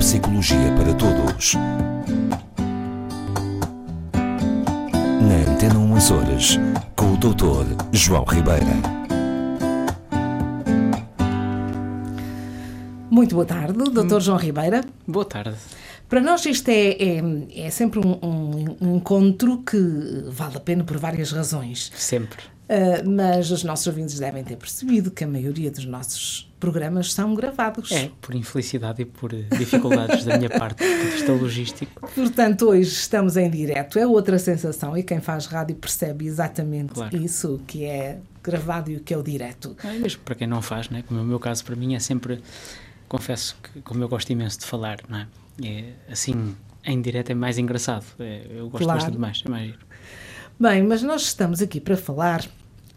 psicologia para todos. Na Antena 1 Açores, com o Dr. João Ribeira. Muito boa tarde, Dr. João Ribeira. Boa tarde. Para nós isto é, é, é sempre um, um- um encontro que vale a pena por várias razões. Sempre. Ah, mas os nossos ouvintes devem ter percebido que a maioria dos nossos programas são gravados. É, por infelicidade e por eh, dificuldades da minha parte, do vista logístico. Portanto, hoje estamos em direto, é outra sensação e quem faz rádio percebe exatamente Claro. isso, o que é gravado e o que é o direto. É, mesmo para quem não faz, né? como é o meu caso, para mim é sempre. Confesso que, como eu gosto imenso de falar, não é? É, assim, em direto é mais engraçado. É, eu gosto Claro. bastante mais, é mais giro. Bem, mas nós estamos aqui para falar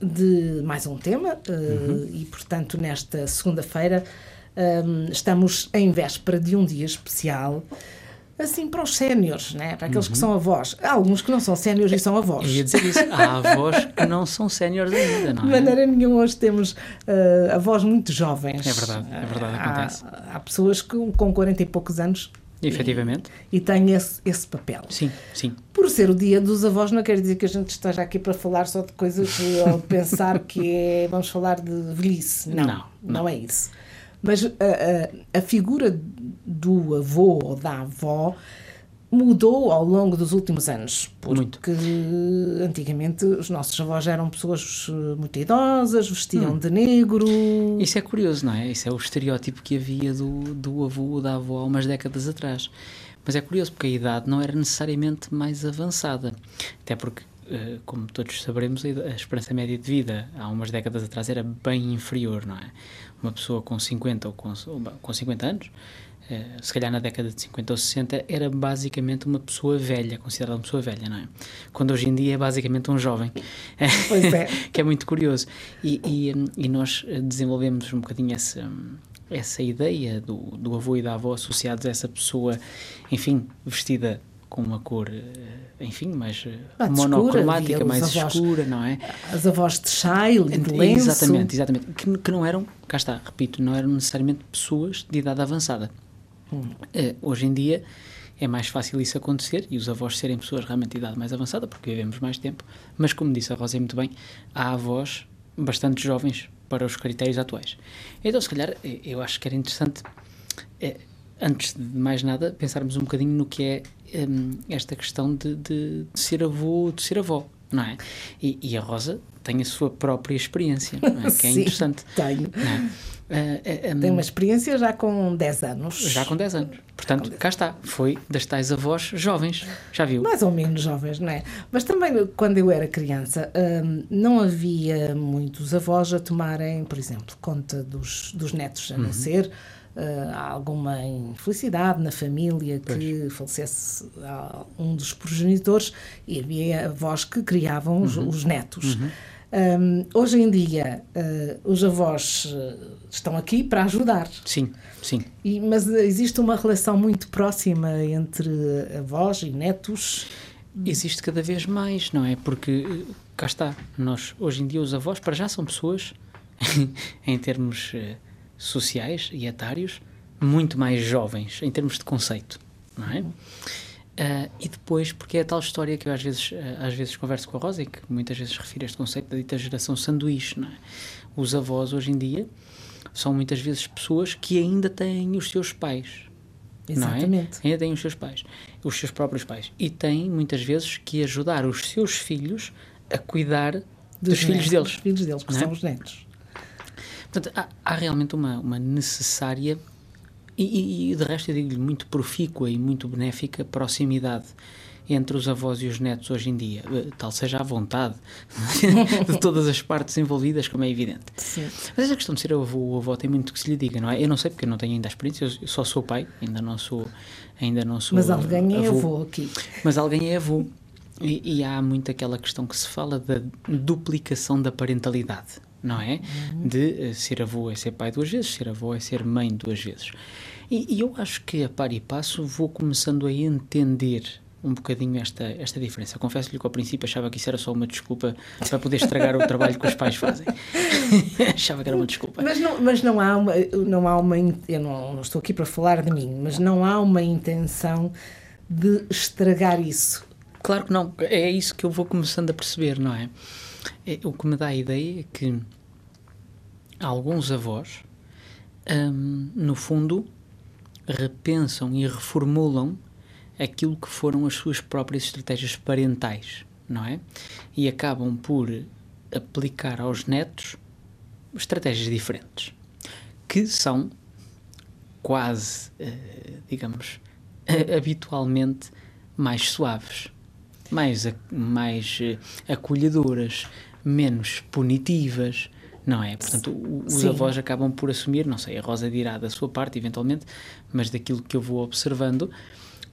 de mais um tema Uhum. e, portanto, nesta segunda-feira hum, estamos em véspera de um dia especial, assim, para os séniores, né? para aqueles que são avós. Há alguns que não são séniores e são avós. Uhum. Eu ia dizer isso. Há avós que não são séniores ainda, não De é? maneira nenhuma, hoje temos eh, avós muito jovens. É verdade, é verdade, Há- acontece. Há, pessoas que, com 40 e poucos anos Efetivamente. e têm esse, esse papel. Sim, sim. Por ser o dia dos avós, não quer dizer que a gente esteja aqui para falar só de coisas ou pensar que é, vamos falar de velhice. Não, não, Não, não. é isso. Mas a, a- a figura do avô ou da avó mudou ao longo dos últimos anos. Porque Muito. antigamente os nossos avós eram pessoas eh, muito idosas, Hum. vestiam de negro. Isso é curioso, não é? Isso é o estereótipo que havia do, do avô ou da avó há umas décadas atrás. Mas é curioso porque a idade não era necessariamente mais avançada. Até porque, eh, como todos saberemos, a esperança média de vida há umas décadas atrás era bem inferior, não é? Uma pessoa com 50 ou com, com 50 anos, se calhar na década de 50 ou 60, era basicamente uma pessoa velha, considerada uma pessoa velha, não é? Quando hoje em dia é basicamente um jovem. Pois é. que é muito curioso. E, e, e nós eh, desenvolvemos um bocadinho essa, essa ideia do, do avô e da avó associados a essa pessoa, enfim, vestida com uma cor, eh, enfim, mais eh, Mais escura, monocromática, os mais avós. escura, não é? As avós de chale, de lenço. Exatamente, exatamente. Que, que não eram, cá está, repito, não eram necessariamente pessoas de idade avançada. Eh, hoje em dia é mais fácil isso acontecer e os avós serem pessoas realmente de idade mais avançada, porque vivemos mais tempo, mas como disse a Rosa muito bem, há avós bastante jovens para os critérios atuais. Então, se calhar, eh, eu acho que era interessante, eh, antes de mais nada, pensarmos um bocadinho no que é hum, esta questão de, de- de ser avô, de ser avó, não é? E, e a Rosa tem a sua própria experiência, é? que é Sim, interessante. Tenho. É? Ah, ah, hum, Tem uma experiência já com 10 anos. já com 10 anos. Portanto, cá está. Foi das tais avós jovens. Já viu? Mais ou menos jovens, não é? Mas também, quando eu era criança, hum, não havia muitos avós a tomarem, por exemplo, conta dos, dos netos Uhum. a nascer. Uh, alguma infelicidade na família que falecesse ah, um dos progenitores e havia avós que criavam os, Uhum. os netos. Hum, hoje em dia, uh, os avós uh, estão aqui para ajudar. Sim, sim. E- mas existe uma relação muito próxima entre avós e netos. Existe cada vez mais, não é? Porque eh, cá está. Nós, hoje em dia, os avós, para já, são pessoas, em termos eh, sociais e etários, muito mais jovens, em termos de conceito, não é? Ah, e depois, porque é a tal história que eu às vezes, ah, às vezes converso com a Rosa e que muitas vezes refiro a este conceito da dita geração sanduíche, não é? Os avós hoje em dia são muitas vezes pessoas que ainda têm os seus pais. não é? Exatamente. Ainda têm os seus pais, os seus próprios pais. E têm muitas vezes que ajudar os seus filhos a cuidar dos, filhos netos, deles. Dos filhos deles, que é? são os netos. Portanto, há, há realmente uma, uma necessária e, e- de resto eu digo-lhe muito profícua e muito benéfica proximidade entre os avós e os netos hoje em dia, Eh, tal seja a vontade de todas as partes envolvidas, como é evidente. Sim. Mas essa questão de ser avô ou avó tem muito que se lhe diga, não é? Eu não sei porque eu não tenho ainda a experiência, eu só sou pai, ainda não sou, ainda não sou Mas alguém é avô. avô aqui. Mas alguém é avô. E, e há muito aquela questão que se fala da duplicação da parentalidade, não é? De eh, ser avô é ser pai duas vezes, ser avô é ser mãe duas vezes. E, e eu acho que a par e passo vou começando a entender um bocadinho esta, esta diferença. Confesso-lhe que ao princípio achava que isso era só uma desculpa para poder estragar o trabalho que os pais fazem. achava que era uma desculpa. Mas não, mas não há uma. Não há uma eu não, não estou aqui para falar de mim, mas não há uma intenção de estragar isso. Claro que não. É isso que eu vou começando a perceber, não é? É o que me dá a ideia é que alguns avós, hum, no fundo, repensam e reformulam aquilo que foram as suas próprias estratégias parentais, não é? E acabam por aplicar aos netos estratégias diferentes, que são quase, eh, digamos, habitualmente mais suaves, mais, mais eh, acolhedoras, menos punitivas, não é? Portanto, os Sim. avós acabam por assumir, não sei, a Rosa dirá da sua parte, eventualmente, mas daquilo que eu vou observando,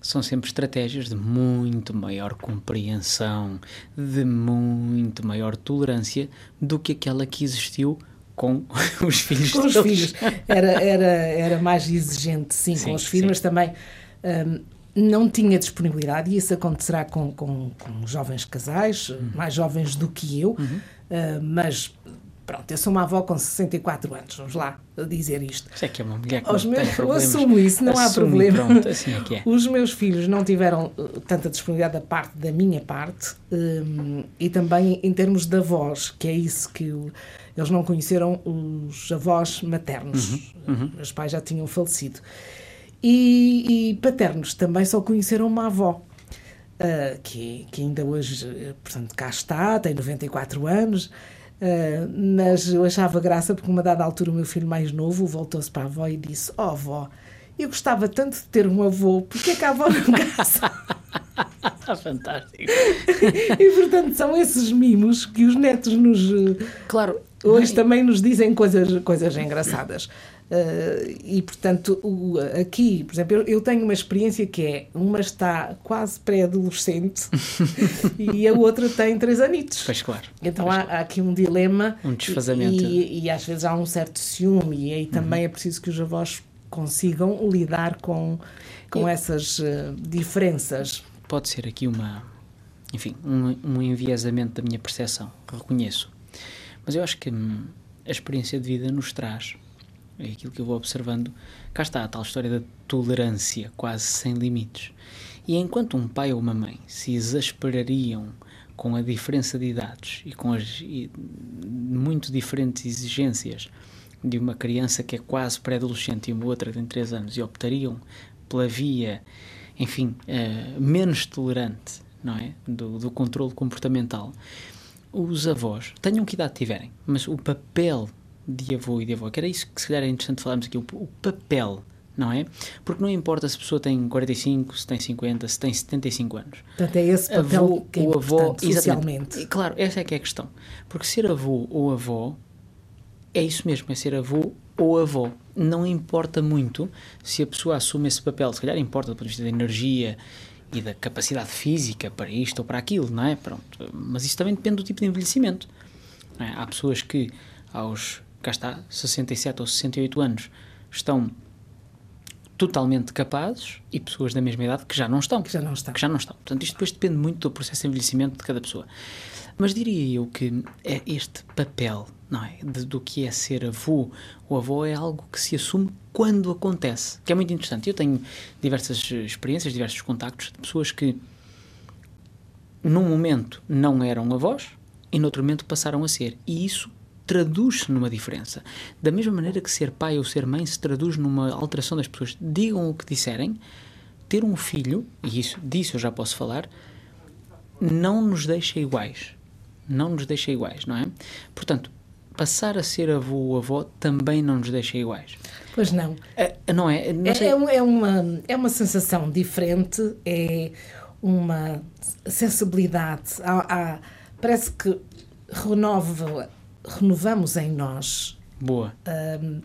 são sempre estratégias de muito maior compreensão, de muito maior tolerância do que aquela que existiu com os filhos com os filhos era, era, era mais exigente sim, sim com os filhos sim. mas também um, não tinha disponibilidade e isso acontecerá com, com, com jovens casais uhum. mais jovens do que eu uhum. uh, mas Pronto, eu sou uma avó com 64 anos, vamos lá dizer isto. Sei que é uma mulher que Os meus, tem problemas. Eu assumo isso, não Assume, há problema. Pronto, assim é que é. Os meus filhos não tiveram uh, tanta disponibilidade da parte da minha parte um, e também em termos de avós, que é isso que o, eles não conheceram os avós maternos. Uhum, uhum. Meus pais já tinham falecido. E, e paternos também só conheceram uma avó. Uh, que, que ainda hoje, uh, portanto, cá está, tem 94 anos, Uh, mas eu achava graça porque, uma dada altura, o meu filho mais novo voltou-se para a avó e disse: Ó oh, avó, eu gostava tanto de ter um avô, porque é que a avó não casa? Fantástico. e portanto, são esses mimos que os netos nos. Claro. Hoje também nos dizem coisas, coisas engraçadas. Uh, e, portanto, o, aqui, por exemplo, eu, eu, tenho uma experiência que é uma está quase pré-adolescente e a outra tem três anitos. Pois claro. Então pois há, claro. há, aqui um dilema. Um desfazamento. E, e, às vezes há um certo ciúme, e aí também uhum. é preciso que os avós consigam lidar com, com essas uh, diferenças. Pode ser aqui uma, enfim, um, um enviesamento da minha percepção, reconheço. Mas eu acho que hum, a experiência de vida nos traz é aquilo que eu vou observando. Cá está a tal história da tolerância, quase sem limites. E enquanto um pai ou uma mãe se exasperariam com a diferença de idades e com as e, muito diferentes exigências de uma criança que é quase pré-adolescente e uma outra tem 3 anos e optariam pela via, enfim, uh, menos tolerante não é? do, do controle comportamental, os avós, tenham que idade tiverem, mas o papel de avô e de avó, que era isso que se calhar é interessante falarmos aqui, o, o, papel, não é? Porque não importa se a pessoa tem 45, se tem 50, se tem 75 anos. Portanto, é esse papel avô, que é ou avó, socialmente. Claro, essa é que é a questão. Porque ser avô ou avó é isso mesmo, é ser avô ou avó. Não importa muito se a pessoa assume esse papel, se calhar importa do ponto de vista da energia e da capacidade física para isto ou para aquilo, não é? Pronto. Mas isso também depende do tipo de envelhecimento. É? Há pessoas que aos cá está, 67 ou 68 anos, estão totalmente capazes e pessoas da mesma idade que já não estão. Que já não estão. Que já não estão. Portanto, isto depois depende muito do processo de envelhecimento de cada pessoa. Mas diria eu que é este papel, não é? De, do que é ser avô ou avó é algo que se assume quando acontece, que é muito interessante. Eu tenho diversas experiências, diversos contactos de pessoas que num momento não eram avós e noutro momento passaram a ser. E isso traduz-se numa diferença. Da mesma maneira que ser pai ou ser mãe se traduz numa alteração das pessoas. Digam o que disserem, ter um filho, e isso, disso eu já posso falar, não nos deixa iguais. Não nos deixa iguais, não é? Portanto, passar a ser avô ou avó também não nos deixa iguais. Pois não. É, não é? Não é, é, é, uma, é uma sensação diferente, é uma sensibilidade. Há, há, parece que renova renovamos em nós Boa. Um,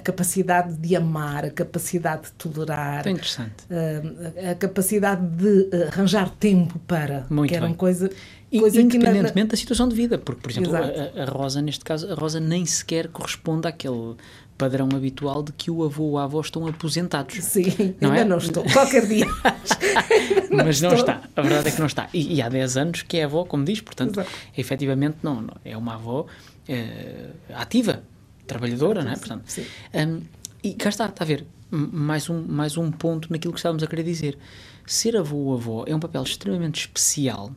a capacidade de amar, a capacidade de tolerar, interessante. uh, a capacidade de arranjar tempo para, Muito que era bem. uma coisa, E, que na- independentemente da situação de vida, porque, por exemplo, a, a Rosa, neste caso, a Rosa nem sequer corresponde àquele padrão habitual de que o avô ou a avó estão aposentados. Sim, Não ainda é? não estou. Qualquer dia. Mas não estou. está, a verdade é que não está. E, e há 10 anos que é avó, como diz, portanto, Exato. efetivamente não, não, é uma avó eh, ativa, trabalhadora, não é? Portanto, Sim. hum, e cá está, está a ver, mais um, mais um ponto naquilo que estávamos a querer dizer. Ser avô ou avó é um papel extremamente especial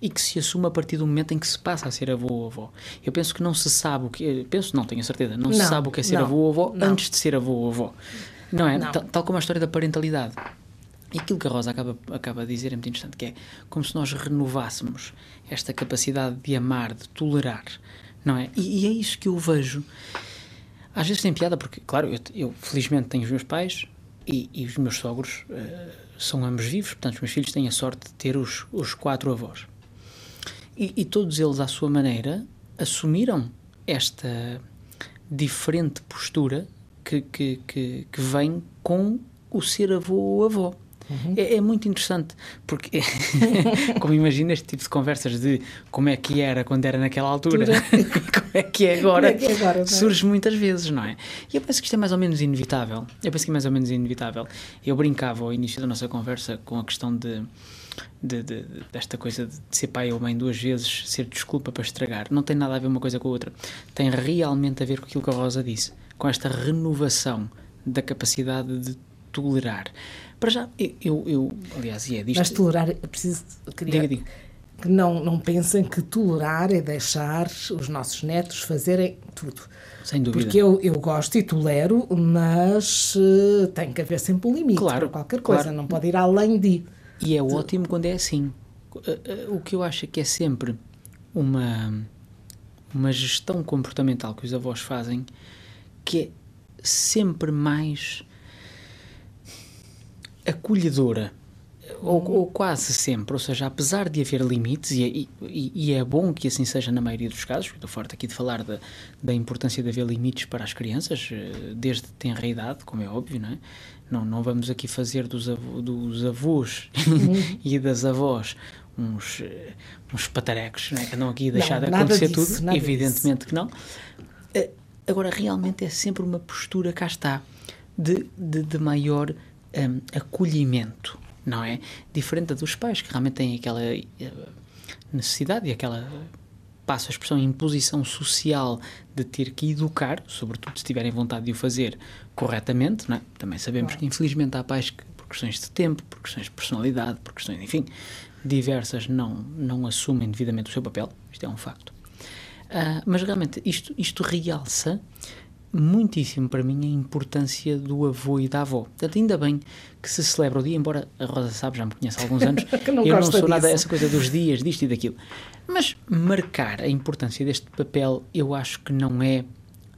e que se assume a partir do momento em que se passa a ser avô ou avó. Eu penso que não se sabe o que. Penso, não tenho a certeza, não, se Não, sabe o que é ser não, avô ou avó não. antes de ser avô ou avó. Não é? Tal, tal como a história da parentalidade. E aquilo que a Rosa acaba, acaba de dizer é muito interessante, que é como se nós renovássemos esta capacidade de amar, de tolerar, não é? E, e é isso que eu vejo. Às vezes tem piada, porque, claro, eu, eu felizmente tenho os meus pais e, e os meus sogros eh, são ambos vivos, portanto, os meus filhos têm a sorte de ter os, os quatro avós. E, e todos eles, à sua maneira, assumiram esta diferente postura que, que, que, que vem com o ser avô ou avó. É, é muito interessante, porque, como imagina este tipo de conversas de como é que era quando era naquela altura, como é que é agora, é que é agora, é? surge muitas vezes, não é? E eu penso que isto é mais ou menos inevitável. Eu penso que é mais ou menos inevitável. Eu brincava ao início da nossa conversa com a questão de, de- de- desta coisa de ser pai ou mãe duas vezes, ser desculpa para estragar. Não tem nada a ver uma coisa com a outra. Tem realmente a ver com aquilo que a Rosa disse, com esta renovação da capacidade de tolerar. Para já, eu, eu, aliás, e é disto. Mas tolerar, é preciso. Queria, Diga, diga. que não, não pensem que tolerar é deixar os nossos netos fazerem tudo. Sem dúvida. Porque eu, eu gosto e tolero, mas eh, tem que haver sempre um limite Claro, para qualquer coisa, claro. não pode ir além de. E é ótimo quando é assim. Eh, eh, O que eu acho é que é sempre uma, uma gestão comportamental que os avós fazem que é sempre mais acolhedora. Ou, ou quase sempre, ou seja, apesar de haver limites, e, e- e é bom que assim seja na maioria dos casos, estou forte aqui de falar da, da importância de haver limites para as crianças, eh, desde tenra idade, como é óbvio, não é? Não, não vamos aqui fazer dos, avô- dos avós e das avós uns, eh, uns patarecos, não é? que andam aqui deixar Não, de acontecer disso, tudo, evidentemente que não. Eh, Agora, realmente é sempre uma postura, cá está, de, de, de maior hum, acolhimento, não é? Diferente dos pais, que realmente têm aquela eh, necessidade e aquela, passo a expressão, imposição social de ter que educar, sobretudo se tiverem vontade de o fazer corretamente, não é? Também sabemos que, infelizmente, há pais que, por questões de tempo, por questões de personalidade, por questões, enfim, diversas, não, não assumem devidamente o seu papel, isto é um facto. Ah, mas realmente isto, isto realça muitíssimo para mim a importância do avô e da avó. Portanto, ainda bem que se celebra o dia, embora a Rosa sabe, já me conhece há alguns anos, não eu não sou nada disso. essa coisa dos dias, disto e daquilo. Mas marcar a importância deste papel eu acho que não é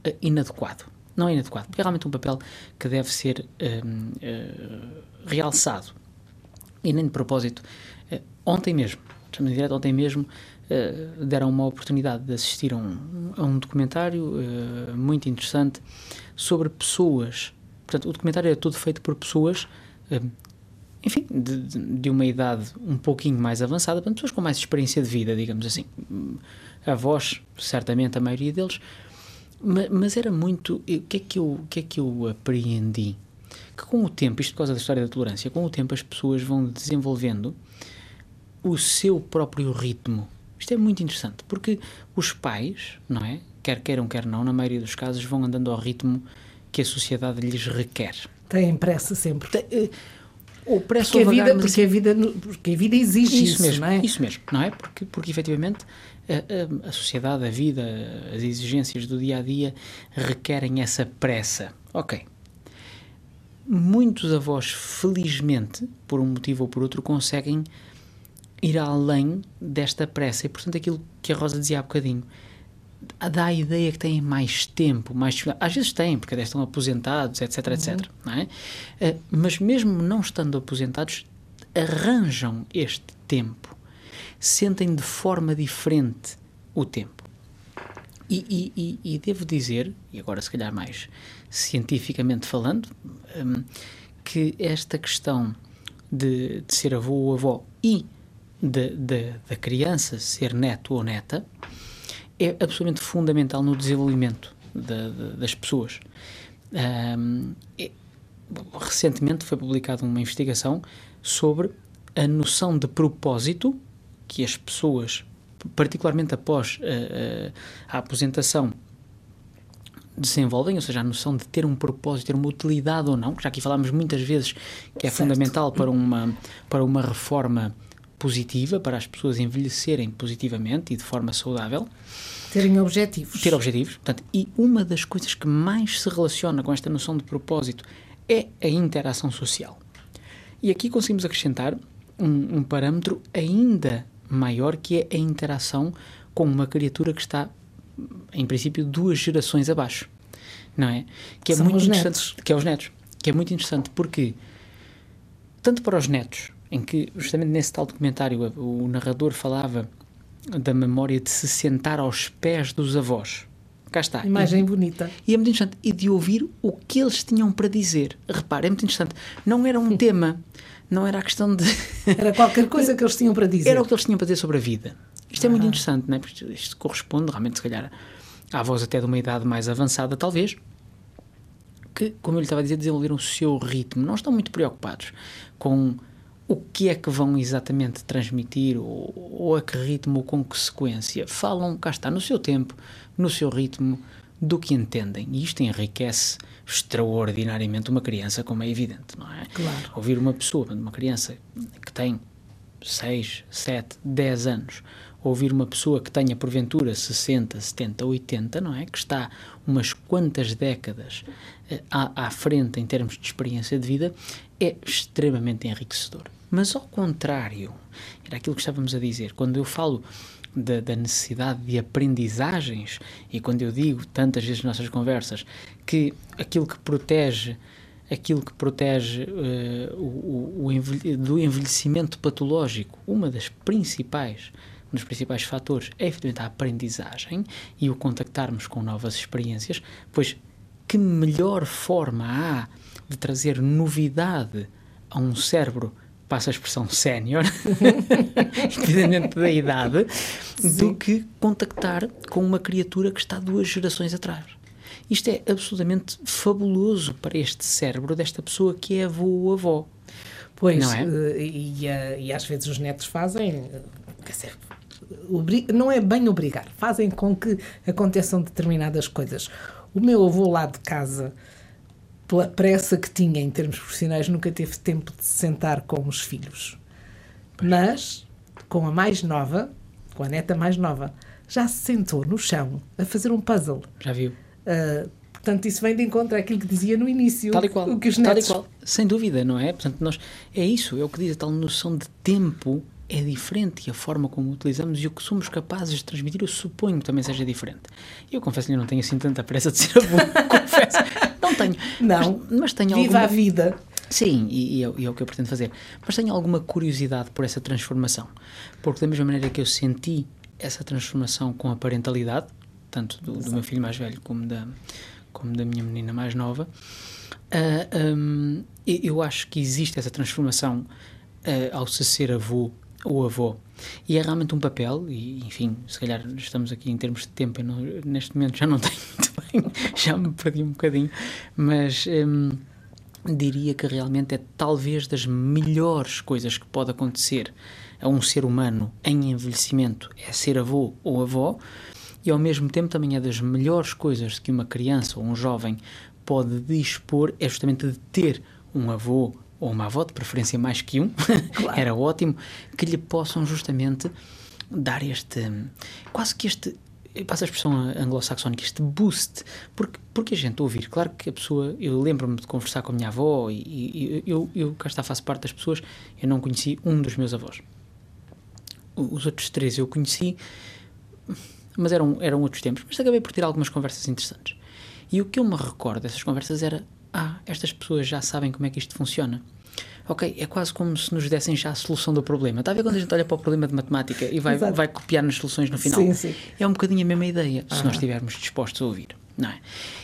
ah, inadequado. Não é inadequado, porque é realmente um papel que deve ser ah, realçado. E nem de propósito, eh, ontem mesmo, estamos em direto, ontem mesmo, eh, deram uma oportunidade de assistir a um, a um documentário eh, muito interessante sobre pessoas. Portanto, o documentário é todo feito por pessoas, eh, enfim, de, de- uma idade um pouquinho mais avançada, portanto, pessoas com mais experiência de vida, digamos assim. Hum, Avós, certamente, a maioria deles. Ma- Mas era muito. O que, é que eu, o que é que eu apreendi? Que com o tempo, isto por causa da história da tolerância, com o tempo as pessoas vão desenvolvendo o seu próprio ritmo. Isto é muito interessante, porque os pais, não é? Quer queiram, quer não, na maioria dos casos, vão andando ao ritmo que a sociedade lhes requer. Têm pressa sempre. Te- eh, Ou pressa Porque ou a, vida, porque, a vida, porque a vida exige isso, isso mesmo, não é? isso mesmo, não é? Porque, porque efetivamente a, a- a sociedade, a vida, as exigências do dia a dia requerem essa pressa. Ok. Muitos avós, felizmente, por um motivo ou por outro, conseguem ir além desta pressa. E, portanto, aquilo que a Rosa dizia há bocadinho, dá a ideia que têm mais tempo, mais. Às vezes têm, porque até estão aposentados, etc, etc. Não é? Eh, Mas mesmo não estando aposentados, arranjam este tempo. Sentem de forma diferente o tempo. E, e, e, e devo dizer, e agora se calhar mais cientificamente falando, hum, que esta questão de, de ser avô ou avó e da criança ser neto ou neta é absolutamente fundamental no desenvolvimento de, de, das pessoas. Um, é, recentemente foi publicada uma investigação sobre a noção de propósito que as pessoas, particularmente após uh, uh, a aposentação, desenvolvem, ou seja, a noção de ter um propósito, ter uma utilidade ou não, já aqui falámos muitas vezes que é certo. fundamental para uma, para uma reforma positiva, para as pessoas envelhecerem positivamente e de forma saudável. Terem objetivos. Ter objetivos. Portanto, e uma das coisas que mais se relaciona com esta noção de propósito é a interação social. E aqui conseguimos acrescentar um, um parâmetro ainda maior que é a interação com uma criatura que está, em princípio, duas gerações abaixo. Não é? Que é São muito interessante. Netos. Que é os netos. Que é muito interessante porque, tanto para os netos, em que, justamente nesse tal documentário, o narrador falava da memória de se sentar aos pés dos avós. Cá está. Imagem e, bonita. E é muito interessante. E de ouvir o que eles tinham para dizer. Repare, é muito interessante. Não era um tema, não era a questão de. Era qualquer coisa que eles tinham para dizer. Era o que eles tinham para dizer sobre a vida. Isto é muito interessante, não é? Porque isto corresponde realmente, se calhar, à avós até de uma idade mais avançada, talvez, que, como eu lhe estava a dizer, desenvolveram o seu ritmo. Não estão muito preocupados com o que é que vão exatamente transmitir ou, ou a que ritmo ou com que sequência. Falam, cá está, no seu tempo, no seu ritmo, do que entendem. E isto enriquece extraordinariamente uma criança, como é evidente, não é? Claro. Ouvir uma pessoa, uma criança que tem 6, 7, 10 anos, ouvir uma pessoa que tenha porventura 60, 70, 80, não é? Que está umas quantas décadas eh, à, à frente em termos de experiência de vida, é extremamente enriquecedor. Mas ao contrário, era aquilo que estávamos a dizer, quando eu falo da, da, necessidade de aprendizagens e quando eu digo tantas vezes nas nossas conversas que aquilo que protege aquilo que protege uh, o, o envelhe do envelhecimento patológico, uma das principais um dos principais fatores é efetivamente a aprendizagem e o contactarmos com novas experiências, pois que melhor forma há de trazer novidade a um cérebro passa a expressão sénior, independente da idade, Sim. do que contactar com uma criatura que está duas gerações atrás. Isto é absolutamente fabuloso para este cérebro desta pessoa que é avô ou avó. Pois, não é? Eh, e, e, e às vezes os netos fazem, quer dizer, não é bem obrigar, fazem com que aconteçam determinadas coisas. O meu avô lá de casa, pela pressa que tinha em termos profissionais, nunca teve tempo de se sentar com os filhos. Mas, com a mais nova, com a neta mais nova, já se sentou no chão a fazer um puzzle. Já viu? Uh, portanto, isso vem de encontro àquilo que dizia no início. Tal e qual. O que os netos... Tal e qual. Sem dúvida, não é? Portanto, nós, é isso, é o que diz a tal noção de tempo é diferente e a forma como utilizamos e o que somos capazes de transmitir, eu suponho que também seja diferente. Eu confesso que não tenho assim tanta pressa de ser avô, confesso. Não tenho. Não, mas, mas tenho viva alguma... a vida. Sim, e, e, é, e, é, o que eu pretendo fazer. Mas tenho alguma curiosidade por essa transformação. Porque da mesma maneira que eu senti essa transformação com a parentalidade, tanto do, do meu filho mais velho como da, como da minha menina mais nova, uh, um, eu acho que existe essa transformação uh, ao se ser avô o avô. E é realmente um papel, e enfim, se calhar estamos aqui em termos de tempo, não, neste momento já não tenho muito bem, já me perdi um bocadinho, mas hum, diria que realmente é talvez das melhores coisas que pode acontecer a um ser humano em envelhecimento, é ser avô ou avó, e ao mesmo tempo também é das melhores coisas que uma criança ou um jovem pode dispor, é justamente de ter um avô ou uma avó, de preferência mais que um, claro. era ótimo, que lhe possam justamente dar este, quase que este, passa a expressão anglo-saxónica, este boost, porque, porque a gente ouvir, claro que a pessoa, eu lembro-me de conversar com a minha avó e, e eu, eu cá está, faço parte das pessoas, eu não conheci um dos meus avós. Os outros três eu conheci, mas eram, eram outros tempos, mas acabei por ter algumas conversas interessantes. E o que eu me recordo dessas conversas era ah, estas pessoas já sabem como é que isto funciona. ok, é quase como se nos dessem já a solução do problema. Está a ver quando a gente olha para o problema de matemática e vai, vai copiar nas soluções no final? Sim, sim. É um bocadinho a mesma ideia, se nós estivermos dispostos a ouvir, não é?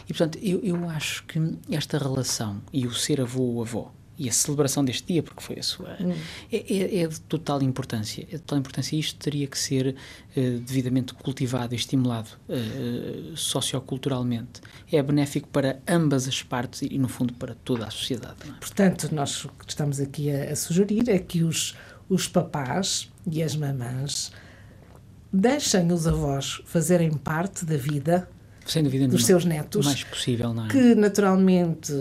E portanto, eu, eu acho que esta relação e o ser avô ou avó e a celebração deste dia, porque foi a sua, hum. é, é, é, de total importância. É de total importância. Isto teria que ser uh, devidamente cultivado e estimulado uh, socioculturalmente. É benéfico para ambas as partes e, no fundo, para toda a sociedade. É? Portanto, nós o que estamos aqui a, a sugerir é que os, os papás e as mamãs deixem os avós fazerem parte da vida sem dúvida dos seus netos. O mais possível, não é? Que naturalmente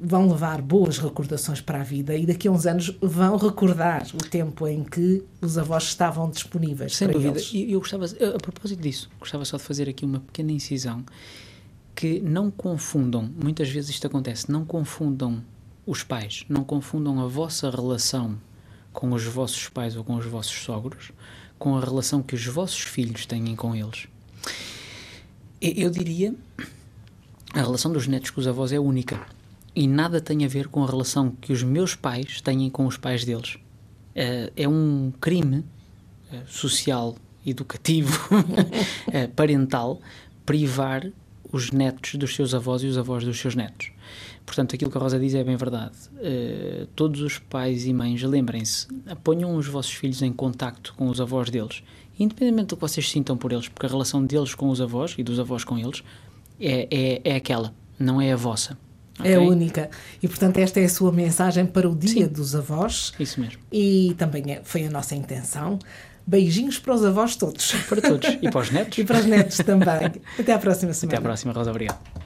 vão levar boas recordações para a vida e daqui a uns anos vão recordar o tempo em que os avós estavam disponíveis. Sem dúvida. Eles. E eu gostava, a propósito disso, gostava só de fazer aqui uma pequena incisão que não confundam, muitas vezes isto acontece, não confundam os pais, não confundam a vossa relação com os vossos pais ou com os vossos sogros com a relação que os vossos filhos têm com eles. Eu diria a relação dos netos com os avós é única e nada tem a ver com a relação que os meus pais têm com os pais deles. Eh, é um crime eh, social, educativo, eh, parental, privar os netos dos seus avós e os avós dos seus netos. Portanto, aquilo que a Rosa diz é bem verdade. todos os pais e mães, lembrem-se, ponham os vossos filhos em contacto com os avós deles independentemente do que vocês sintam por eles, porque a relação deles com os avós e dos avós com eles é, é, é aquela, não é a vossa. Okay? É única. E, portanto, esta é a sua mensagem para o Dia Sim. dos Avós. Isso mesmo. E também é, foi a nossa intenção. Beijinhos para os avós todos. Para todos. E para os netos. e para os netos também. Até à próxima semana. Até à próxima, Rosa. Obrigado.